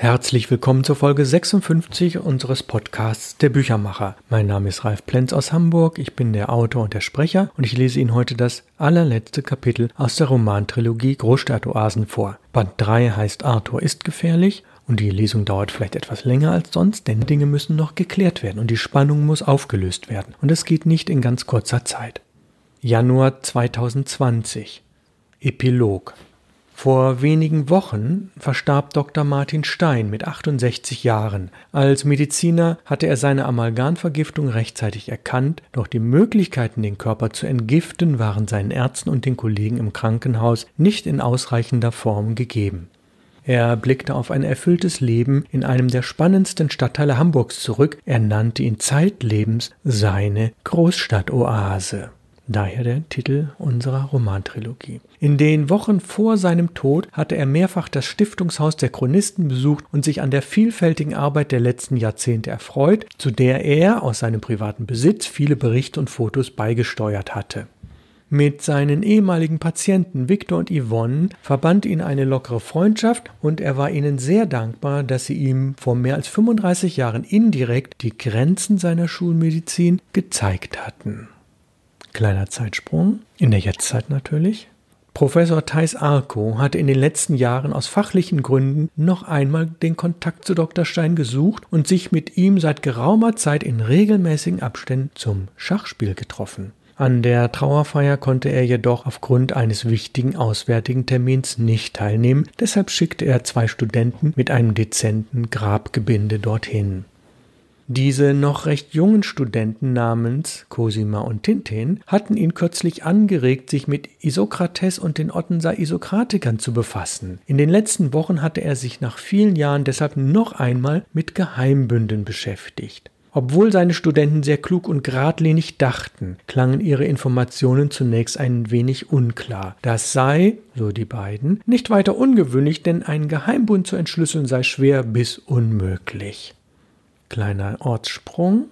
Herzlich willkommen zur Folge 56 unseres Podcasts Der Büchermacher. Mein Name ist Ralf Plenz aus Hamburg, ich bin der Autor und der Sprecher und ich lese Ihnen heute das allerletzte Kapitel aus der Romantrilogie Großstadtoasen vor. Band 3 heißt Arthur ist gefährlich und die Lesung dauert vielleicht etwas länger als sonst, denn Dinge müssen noch geklärt werden und die Spannung muss aufgelöst werden und es geht nicht in ganz kurzer Zeit. Januar 2020 Epilog vor wenigen Wochen verstarb Dr. Martin Stein mit 68 Jahren. Als Mediziner hatte er seine Amalgamvergiftung rechtzeitig erkannt, doch die Möglichkeiten, den Körper zu entgiften, waren seinen Ärzten und den Kollegen im Krankenhaus nicht in ausreichender Form gegeben. Er blickte auf ein erfülltes Leben in einem der spannendsten Stadtteile Hamburgs zurück. Er nannte ihn zeitlebens seine Großstadtoase. Daher der Titel unserer Romantrilogie. In den Wochen vor seinem Tod hatte er mehrfach das Stiftungshaus der Chronisten besucht und sich an der vielfältigen Arbeit der letzten Jahrzehnte erfreut, zu der er aus seinem privaten Besitz viele Berichte und Fotos beigesteuert hatte. Mit seinen ehemaligen Patienten Victor und Yvonne verband ihn eine lockere Freundschaft und er war ihnen sehr dankbar, dass sie ihm vor mehr als 35 Jahren indirekt die Grenzen seiner Schulmedizin gezeigt hatten. Kleiner Zeitsprung, in der Jetztzeit natürlich. Professor Thais Arco hatte in den letzten Jahren aus fachlichen Gründen noch einmal den Kontakt zu Dr. Stein gesucht und sich mit ihm seit geraumer Zeit in regelmäßigen Abständen zum Schachspiel getroffen. An der Trauerfeier konnte er jedoch aufgrund eines wichtigen auswärtigen Termins nicht teilnehmen, deshalb schickte er zwei Studenten mit einem dezenten Grabgebinde dorthin. Diese noch recht jungen Studenten namens Cosima und Tintin hatten ihn kürzlich angeregt, sich mit Isokrates und den Ottenser Isokratikern zu befassen. In den letzten Wochen hatte er sich nach vielen Jahren deshalb noch einmal mit Geheimbünden beschäftigt. Obwohl seine Studenten sehr klug und geradlinig dachten, klangen ihre Informationen zunächst ein wenig unklar. Das sei, so die beiden, nicht weiter ungewöhnlich, denn einen Geheimbund zu entschlüsseln sei schwer bis unmöglich. Kleiner Ortssprung.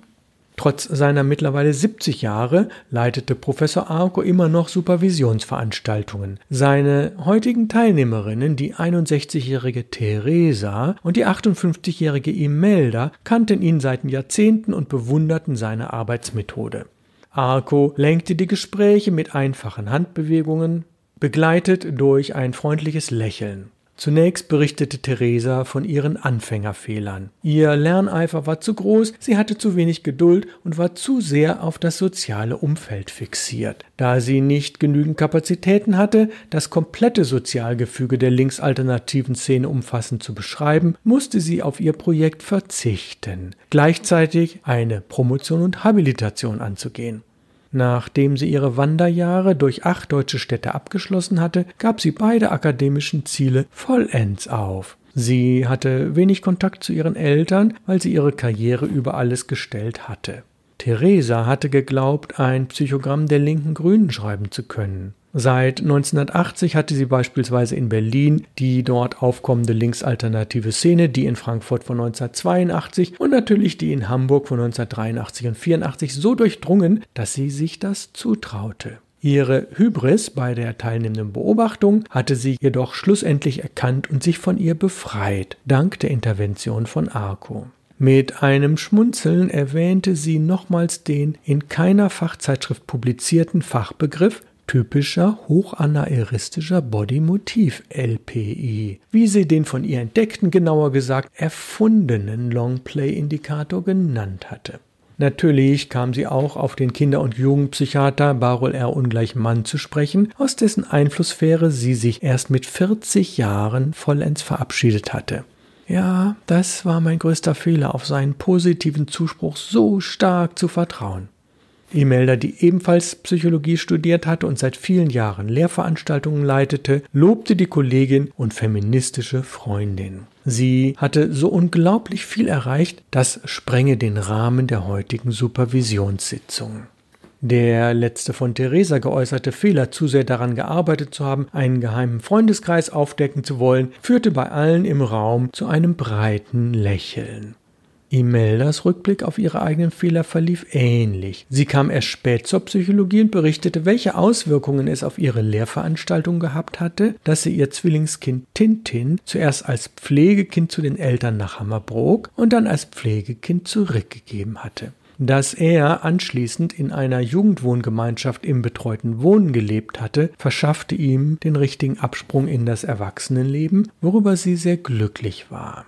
Trotz seiner mittlerweile 70 Jahre leitete Professor Arco immer noch Supervisionsveranstaltungen. Seine heutigen Teilnehmerinnen, die 61-jährige Theresa und die 58-jährige Imelda, kannten ihn seit Jahrzehnten und bewunderten seine Arbeitsmethode. Arco lenkte die Gespräche mit einfachen Handbewegungen, begleitet durch ein freundliches Lächeln. Zunächst berichtete Theresa von ihren Anfängerfehlern. Ihr Lerneifer war zu groß, sie hatte zu wenig Geduld und war zu sehr auf das soziale Umfeld fixiert. Da sie nicht genügend Kapazitäten hatte, das komplette Sozialgefüge der linksalternativen Szene umfassend zu beschreiben, musste sie auf ihr Projekt verzichten, gleichzeitig eine Promotion und Habilitation anzugehen. Nachdem sie ihre Wanderjahre durch acht deutsche Städte abgeschlossen hatte, gab sie beide akademischen Ziele vollends auf. Sie hatte wenig Kontakt zu ihren Eltern, weil sie ihre Karriere über alles gestellt hatte. Theresa hatte geglaubt, ein Psychogramm der linken Grünen schreiben zu können. Seit 1980 hatte sie beispielsweise in Berlin die dort aufkommende linksalternative Szene, die in Frankfurt von 1982 und natürlich die in Hamburg von 1983 und 84 so durchdrungen, dass sie sich das zutraute. Ihre Hybris bei der teilnehmenden Beobachtung hatte sie jedoch schlussendlich erkannt und sich von ihr befreit, dank der Intervention von Arco. Mit einem Schmunzeln erwähnte sie nochmals den in keiner Fachzeitschrift publizierten Fachbegriff typischer hochanaeristischer Bodymotiv LPI, wie sie den von ihr entdeckten, genauer gesagt erfundenen Longplay-Indikator genannt hatte. Natürlich kam sie auch auf den Kinder- und Jugendpsychiater Barol R. Ungleich Mann zu sprechen, aus dessen Einflusssphäre sie sich erst mit 40 Jahren vollends verabschiedet hatte. Ja, das war mein größter Fehler, auf seinen positiven Zuspruch so stark zu vertrauen. Imelda, die ebenfalls Psychologie studiert hatte und seit vielen Jahren Lehrveranstaltungen leitete, lobte die Kollegin und feministische Freundin. Sie hatte so unglaublich viel erreicht, das sprenge den Rahmen der heutigen Supervisionssitzung. Der letzte von Theresa geäußerte Fehler, zu sehr daran gearbeitet zu haben, einen geheimen Freundeskreis aufdecken zu wollen, führte bei allen im Raum zu einem breiten Lächeln. Imeldas Rückblick auf ihre eigenen Fehler verlief ähnlich. Sie kam erst spät zur Psychologie und berichtete, welche Auswirkungen es auf ihre Lehrveranstaltung gehabt hatte, dass sie ihr Zwillingskind Tintin zuerst als Pflegekind zu den Eltern nach Hammerbrook und dann als Pflegekind zurückgegeben hatte dass er anschließend in einer Jugendwohngemeinschaft im betreuten Wohnen gelebt hatte, verschaffte ihm den richtigen Absprung in das Erwachsenenleben, worüber sie sehr glücklich war.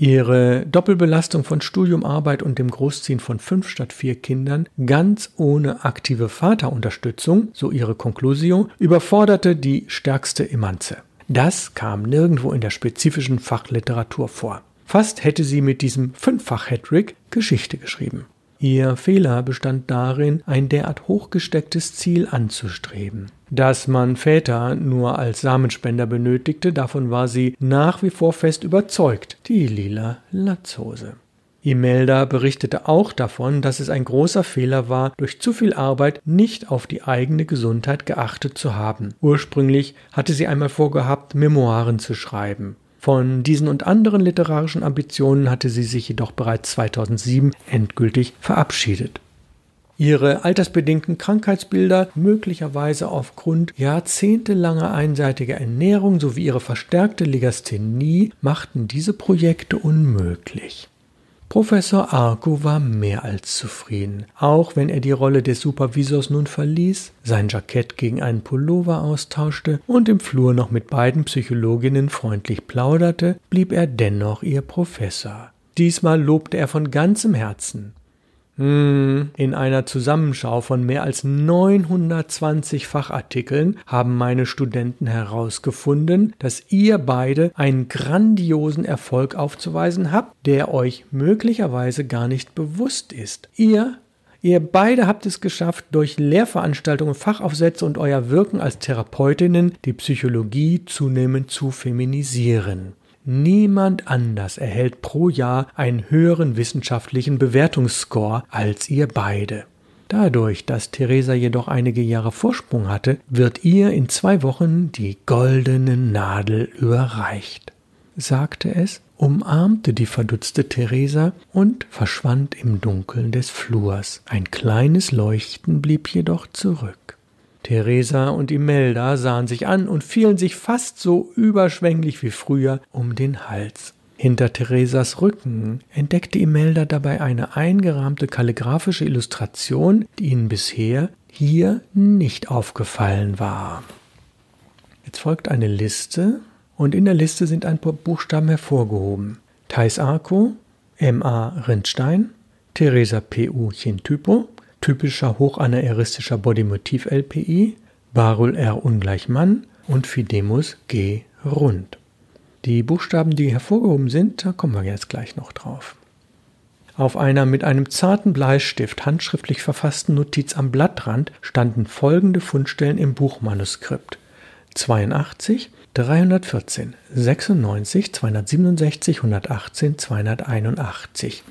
Ihre Doppelbelastung von Studium, Arbeit und dem Großziehen von fünf statt vier Kindern, ganz ohne aktive Vaterunterstützung, so ihre Konklusion, überforderte die stärkste Emanze. Das kam nirgendwo in der spezifischen Fachliteratur vor. Fast hätte sie mit diesem Fünffach-Hattrick Geschichte geschrieben. Ihr Fehler bestand darin, ein derart hochgestecktes Ziel anzustreben. Dass man Väter nur als Samenspender benötigte, davon war sie nach wie vor fest überzeugt, die lila Latzhose. Imelda berichtete auch davon, dass es ein großer Fehler war, durch zu viel Arbeit nicht auf die eigene Gesundheit geachtet zu haben. Ursprünglich hatte sie einmal vorgehabt, Memoiren zu schreiben. Von diesen und anderen literarischen Ambitionen hatte sie sich jedoch bereits 2007 endgültig verabschiedet. Ihre altersbedingten Krankheitsbilder, möglicherweise aufgrund jahrzehntelanger einseitiger Ernährung sowie ihre verstärkte Legasthenie, machten diese Projekte unmöglich. Professor Arco war mehr als zufrieden, auch wenn er die Rolle des Supervisors nun verließ, sein Jackett gegen einen Pullover austauschte und im Flur noch mit beiden Psychologinnen freundlich plauderte, blieb er dennoch ihr Professor. Diesmal lobte er von ganzem Herzen. Hm, in einer Zusammenschau von mehr als 920 Fachartikeln haben meine Studenten herausgefunden, dass ihr beide einen grandiosen Erfolg aufzuweisen habt, der euch möglicherweise gar nicht bewusst ist. Ihr Ihr beide habt es geschafft, durch Lehrveranstaltungen, Fachaufsätze und euer Wirken als Therapeutinnen die Psychologie zunehmend zu feminisieren. Niemand anders erhält pro Jahr einen höheren wissenschaftlichen Bewertungsscore als ihr beide. Dadurch, dass Theresa jedoch einige Jahre Vorsprung hatte, wird ihr in zwei Wochen die goldene Nadel überreicht, sagte es, umarmte die verdutzte Theresa und verschwand im Dunkeln des Flurs. Ein kleines Leuchten blieb jedoch zurück. Theresa und Imelda sahen sich an und fielen sich fast so überschwänglich wie früher um den Hals. Hinter Theresas Rücken entdeckte Imelda dabei eine eingerahmte kalligraphische Illustration, die ihnen bisher hier nicht aufgefallen war. Jetzt folgt eine Liste und in der Liste sind ein paar Buchstaben hervorgehoben. Thais Arco, M.A. Rindstein, Theresa P.U. Chintypo, typischer hochanaeristischer Bodymotiv LPI, Barul R ungleich Mann und Fidemus G rund. Die Buchstaben, die hervorgehoben sind, da kommen wir jetzt gleich noch drauf. Auf einer mit einem zarten Bleistift handschriftlich verfassten Notiz am Blattrand standen folgende Fundstellen im Buchmanuskript: 82, 314, 96, 267, 118, 281.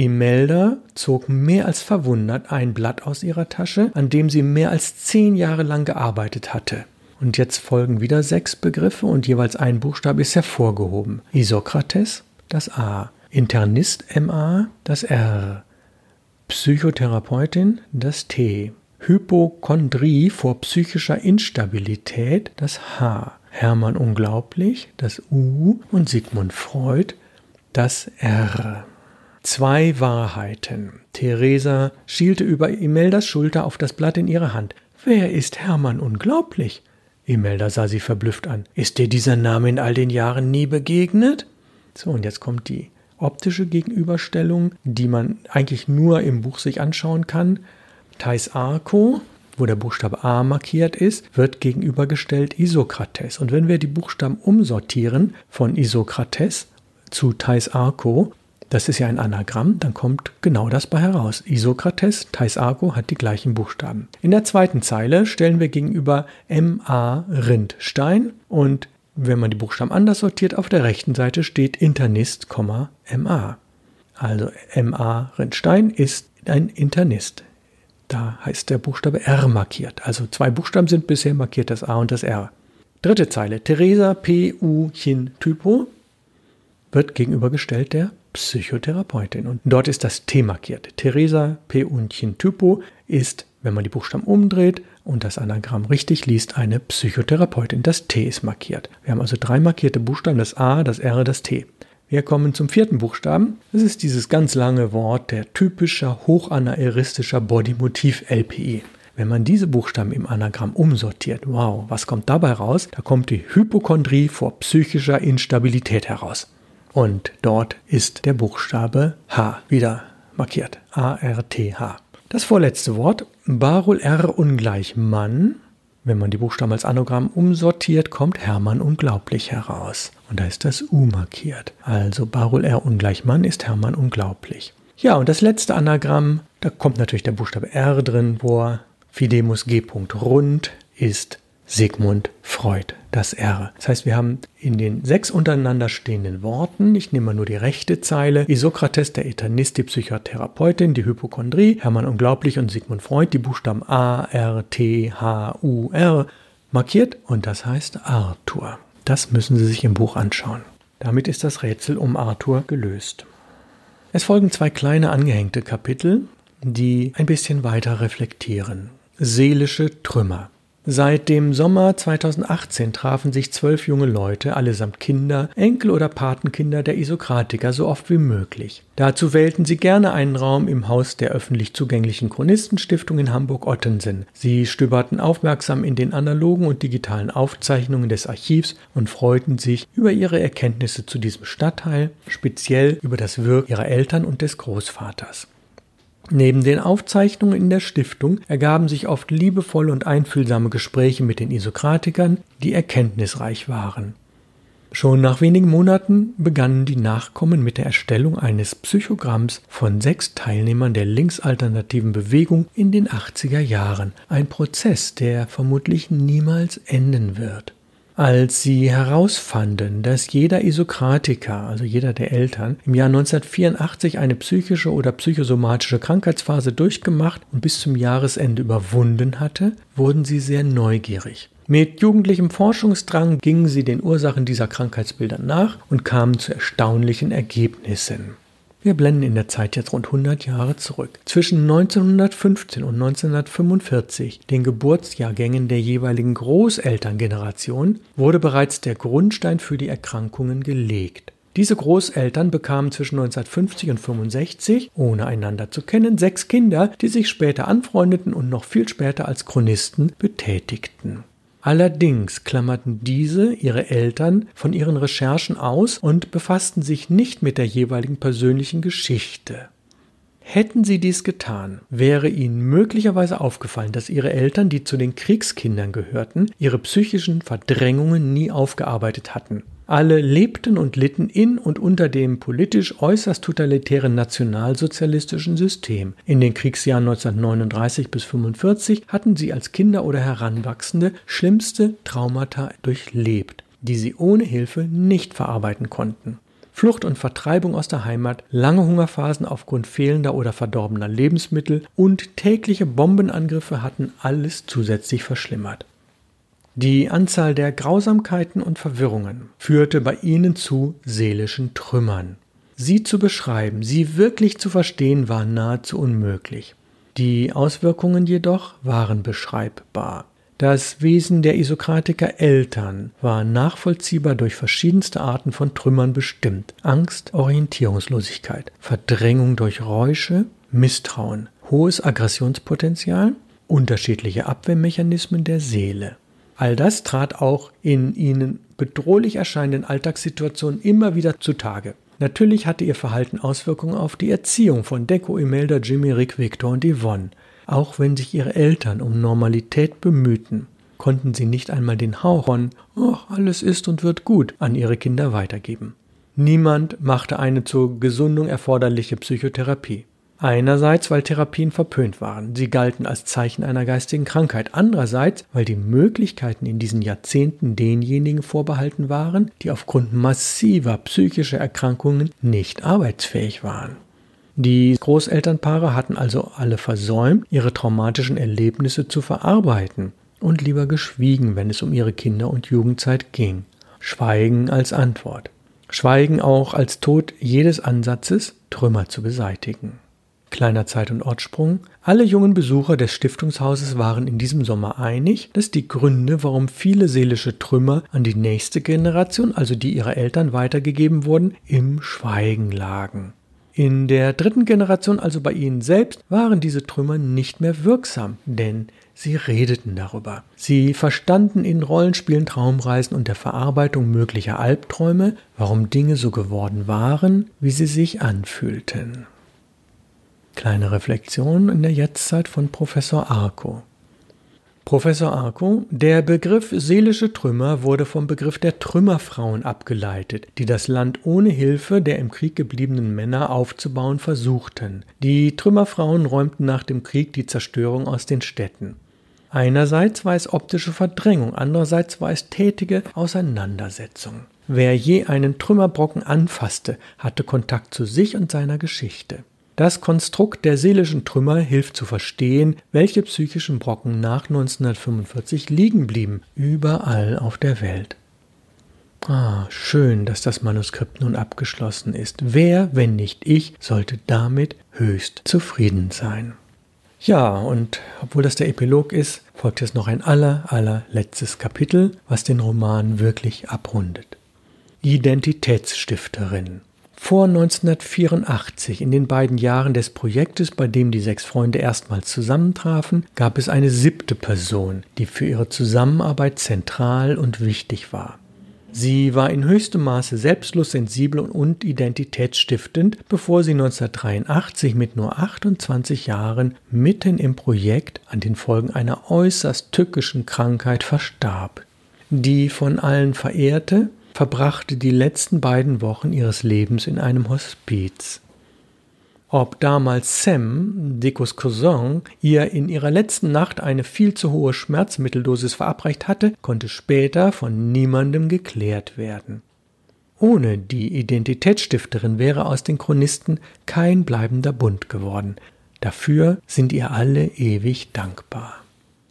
Imelda zog mehr als verwundert ein Blatt aus ihrer Tasche, an dem sie mehr als zehn Jahre lang gearbeitet hatte. Und jetzt folgen wieder sechs Begriffe und jeweils ein Buchstabe ist hervorgehoben. Isokrates, das A. Internist MA, das R. Psychotherapeutin, das T. Hypochondrie vor psychischer Instabilität, das H. Hermann Unglaublich, das U. Und Sigmund Freud, das R. Zwei Wahrheiten. Theresa schielte über Imeldas Schulter auf das Blatt in ihrer Hand. Wer ist Hermann unglaublich? Imelda sah sie verblüfft an. Ist dir dieser Name in all den Jahren nie begegnet? So, und jetzt kommt die optische Gegenüberstellung, die man eigentlich nur im Buch sich anschauen kann. Thais Arco, wo der Buchstabe A markiert ist, wird gegenübergestellt Isokrates. Und wenn wir die Buchstaben umsortieren von Isokrates zu Thais Arco, das ist ja ein Anagramm, dann kommt genau das bei heraus. Isokrates, Thais Argo hat die gleichen Buchstaben. In der zweiten Zeile stellen wir gegenüber MA Rindstein und wenn man die Buchstaben anders sortiert, auf der rechten Seite steht Internist, MA. Also MA Rindstein ist ein Internist. Da heißt der Buchstabe R markiert. Also zwei Buchstaben sind bisher markiert, das A und das R. Dritte Zeile. Theresa P. U. Chin Typo wird gegenübergestellt der Psychotherapeutin. Und dort ist das T markiert. Theresa P. Unchen Typo ist, wenn man die Buchstaben umdreht und das Anagramm richtig liest, eine Psychotherapeutin. Das T ist markiert. Wir haben also drei markierte Buchstaben, das A, das R, das T. Wir kommen zum vierten Buchstaben. Das ist dieses ganz lange Wort der typischer hochanaeristischer Bodymotiv LPI. Wenn man diese Buchstaben im Anagramm umsortiert, wow, was kommt dabei raus? Da kommt die Hypochondrie vor psychischer Instabilität heraus. Und dort ist der Buchstabe H wieder markiert. A-R-T-H. Das vorletzte Wort, Barul R ungleich Mann, wenn man die Buchstaben als Anagramm umsortiert, kommt Hermann unglaublich heraus. Und da ist das U markiert. Also Barul R ungleich Mann ist Hermann unglaublich. Ja, und das letzte Anagramm, da kommt natürlich der Buchstabe R drin vor. Fidemus G. Rund ist Sigmund Freud, das R. Das heißt, wir haben in den sechs untereinander stehenden Worten, ich nehme mal nur die rechte Zeile, Isokrates, der Eternist, die Psychotherapeutin, die Hypochondrie, Hermann Unglaublich und Sigmund Freud, die Buchstaben A, R, T, H, U, R markiert und das heißt Arthur. Das müssen Sie sich im Buch anschauen. Damit ist das Rätsel um Arthur gelöst. Es folgen zwei kleine angehängte Kapitel, die ein bisschen weiter reflektieren. Seelische Trümmer. Seit dem Sommer 2018 trafen sich zwölf junge Leute, allesamt Kinder, Enkel oder Patenkinder der Isokratiker, so oft wie möglich. Dazu wählten sie gerne einen Raum im Haus der öffentlich zugänglichen Chronistenstiftung in Hamburg-Ottensen. Sie stöberten aufmerksam in den analogen und digitalen Aufzeichnungen des Archivs und freuten sich über ihre Erkenntnisse zu diesem Stadtteil, speziell über das Wirken ihrer Eltern und des Großvaters. Neben den Aufzeichnungen in der Stiftung ergaben sich oft liebevolle und einfühlsame Gespräche mit den Isokratikern, die erkenntnisreich waren. Schon nach wenigen Monaten begannen die Nachkommen mit der Erstellung eines Psychogramms von sechs Teilnehmern der linksalternativen Bewegung in den 80er Jahren, ein Prozess, der vermutlich niemals enden wird. Als sie herausfanden, dass jeder Isokratiker, also jeder der Eltern, im Jahr 1984 eine psychische oder psychosomatische Krankheitsphase durchgemacht und bis zum Jahresende überwunden hatte, wurden sie sehr neugierig. Mit jugendlichem Forschungsdrang gingen sie den Ursachen dieser Krankheitsbilder nach und kamen zu erstaunlichen Ergebnissen. Wir blenden in der Zeit jetzt rund 100 Jahre zurück. Zwischen 1915 und 1945, den Geburtsjahrgängen der jeweiligen Großelterngeneration, wurde bereits der Grundstein für die Erkrankungen gelegt. Diese Großeltern bekamen zwischen 1950 und 65, ohne einander zu kennen, sechs Kinder, die sich später anfreundeten und noch viel später als Chronisten betätigten. Allerdings klammerten diese ihre Eltern von ihren Recherchen aus und befassten sich nicht mit der jeweiligen persönlichen Geschichte. Hätten sie dies getan, wäre ihnen möglicherweise aufgefallen, dass ihre Eltern, die zu den Kriegskindern gehörten, ihre psychischen Verdrängungen nie aufgearbeitet hatten. Alle lebten und litten in und unter dem politisch äußerst totalitären nationalsozialistischen System. In den Kriegsjahren 1939 bis 1945 hatten sie als Kinder oder Heranwachsende schlimmste Traumata durchlebt, die sie ohne Hilfe nicht verarbeiten konnten. Flucht und Vertreibung aus der Heimat, lange Hungerphasen aufgrund fehlender oder verdorbener Lebensmittel und tägliche Bombenangriffe hatten alles zusätzlich verschlimmert. Die Anzahl der Grausamkeiten und Verwirrungen führte bei ihnen zu seelischen Trümmern. Sie zu beschreiben, sie wirklich zu verstehen, war nahezu unmöglich. Die Auswirkungen jedoch waren beschreibbar. Das Wesen der Isokratiker Eltern war nachvollziehbar durch verschiedenste Arten von Trümmern bestimmt. Angst, Orientierungslosigkeit, Verdrängung durch Räusche, Misstrauen, hohes Aggressionspotenzial, unterschiedliche Abwehrmechanismen der Seele. All das trat auch in ihnen bedrohlich erscheinenden Alltagssituationen immer wieder zutage. Natürlich hatte ihr Verhalten Auswirkungen auf die Erziehung von Deko, Imelda, Jimmy, Rick, Victor und Yvonne. Auch wenn sich ihre Eltern um Normalität bemühten, konnten sie nicht einmal den Hauch von oh, alles ist und wird gut an ihre Kinder weitergeben. Niemand machte eine zur Gesundung erforderliche Psychotherapie. Einerseits, weil Therapien verpönt waren, sie galten als Zeichen einer geistigen Krankheit. Andererseits, weil die Möglichkeiten in diesen Jahrzehnten denjenigen vorbehalten waren, die aufgrund massiver psychischer Erkrankungen nicht arbeitsfähig waren. Die Großelternpaare hatten also alle versäumt, ihre traumatischen Erlebnisse zu verarbeiten und lieber geschwiegen, wenn es um ihre Kinder- und Jugendzeit ging. Schweigen als Antwort. Schweigen auch als Tod jedes Ansatzes, Trümmer zu beseitigen. Kleiner Zeit- und Ortssprung. Alle jungen Besucher des Stiftungshauses waren in diesem Sommer einig, dass die Gründe, warum viele seelische Trümmer an die nächste Generation, also die ihrer Eltern, weitergegeben wurden, im Schweigen lagen. In der dritten Generation, also bei ihnen selbst, waren diese Trümmer nicht mehr wirksam, denn sie redeten darüber. Sie verstanden in Rollenspielen, Traumreisen und der Verarbeitung möglicher Albträume, warum Dinge so geworden waren, wie sie sich anfühlten. Kleine Reflexion in der Jetztzeit von Professor Arco. Professor Arco, der Begriff seelische Trümmer wurde vom Begriff der Trümmerfrauen abgeleitet, die das Land ohne Hilfe der im Krieg gebliebenen Männer aufzubauen versuchten. Die Trümmerfrauen räumten nach dem Krieg die Zerstörung aus den Städten. Einerseits war es optische Verdrängung, andererseits war es tätige Auseinandersetzung. Wer je einen Trümmerbrocken anfasste, hatte Kontakt zu sich und seiner Geschichte. Das Konstrukt der seelischen Trümmer hilft zu verstehen, welche psychischen Brocken nach 1945 liegen blieben, überall auf der Welt. Ah, schön, dass das Manuskript nun abgeschlossen ist. Wer, wenn nicht ich, sollte damit höchst zufrieden sein. Ja, und obwohl das der Epilog ist, folgt jetzt noch ein aller, allerletztes Kapitel, was den Roman wirklich abrundet. Identitätsstifterin. Vor 1984, in den beiden Jahren des Projektes, bei dem die sechs Freunde erstmals zusammentrafen, gab es eine siebte Person, die für ihre Zusammenarbeit zentral und wichtig war. Sie war in höchstem Maße selbstlos, sensibel und identitätsstiftend, bevor sie 1983 mit nur 28 Jahren mitten im Projekt an den Folgen einer äußerst tückischen Krankheit verstarb. Die von allen verehrte, verbrachte die letzten beiden Wochen ihres Lebens in einem Hospiz. Ob damals Sam, Dicos Cousin, ihr in ihrer letzten Nacht eine viel zu hohe Schmerzmitteldosis verabreicht hatte, konnte später von niemandem geklärt werden. Ohne die Identitätsstifterin wäre aus den Chronisten kein bleibender Bund geworden. Dafür sind ihr alle ewig dankbar.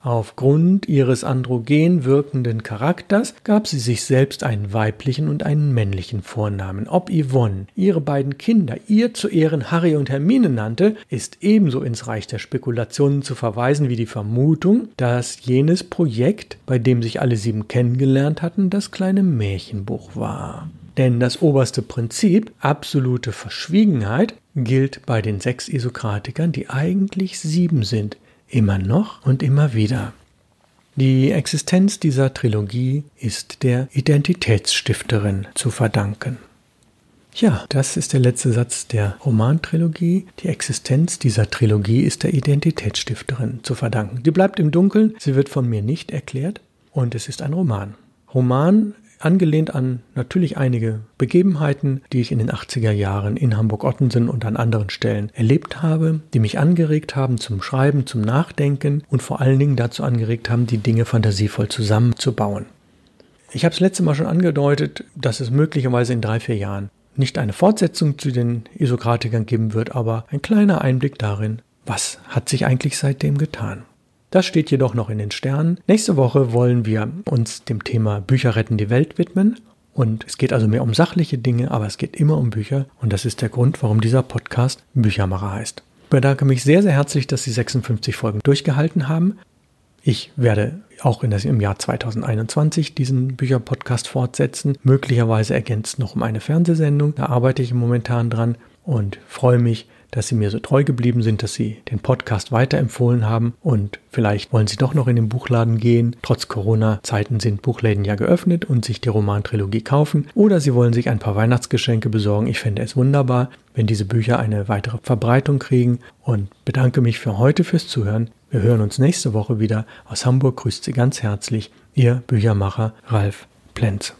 Aufgrund ihres androgen wirkenden Charakters gab sie sich selbst einen weiblichen und einen männlichen Vornamen. Ob Yvonne ihre beiden Kinder ihr zu Ehren Harry und Hermine nannte, ist ebenso ins Reich der Spekulationen zu verweisen wie die Vermutung, dass jenes Projekt, bei dem sich alle sieben kennengelernt hatten, das kleine Märchenbuch war. Denn das oberste Prinzip, absolute Verschwiegenheit, gilt bei den sechs Isokratikern, die eigentlich sieben sind – immer noch und immer wieder. Die Existenz dieser Trilogie ist der Identitätsstifterin zu verdanken. Ja, das ist der letzte Satz der Romantrilogie. Die Existenz dieser Trilogie ist der Identitätsstifterin zu verdanken. Die bleibt im Dunkeln, sie wird von mir nicht erklärt und es ist ein Roman. Roman angelehnt an natürlich einige Begebenheiten, die ich in den 80er Jahren in Hamburg-Ottensen und an anderen Stellen erlebt habe, die mich angeregt haben zum Schreiben, zum Nachdenken und vor allen Dingen dazu angeregt haben, die Dinge fantasievoll zusammenzubauen. Ich habe es letzte Mal schon angedeutet, dass es möglicherweise in drei, vier Jahren nicht eine Fortsetzung zu den Isokratikern geben wird, aber ein kleiner Einblick darin, was hat sich eigentlich seitdem getan. Das steht jedoch noch in den Sternen. Nächste Woche wollen wir uns dem Thema Bücher retten die Welt widmen. Und es geht also mehr um sachliche Dinge, aber es geht immer um Bücher. Und das ist der Grund, warum dieser Podcast Büchermacher heißt. Ich bedanke mich sehr, sehr herzlich, dass Sie 56 Folgen durchgehalten haben. Ich werde auch das, im Jahr 2021 diesen Bücherpodcast fortsetzen, möglicherweise ergänzt noch um eine Fernsehsendung. Da arbeite ich momentan dran und freue mich, dass Sie mir so treu geblieben sind, dass Sie den Podcast weiterempfohlen haben und vielleicht wollen Sie doch noch in den Buchladen gehen. Trotz Corona-Zeiten sind Buchläden ja geöffnet und sich die Romantrilogie kaufen oder Sie wollen sich ein paar Weihnachtsgeschenke besorgen. Ich fände es wunderbar, wenn diese Bücher eine weitere Verbreitung kriegen und bedanke mich für heute fürs Zuhören. Wir hören uns nächste Woche wieder. Aus Hamburg grüßt Sie ganz herzlich Ihr Büchermacher Ralf Plenz.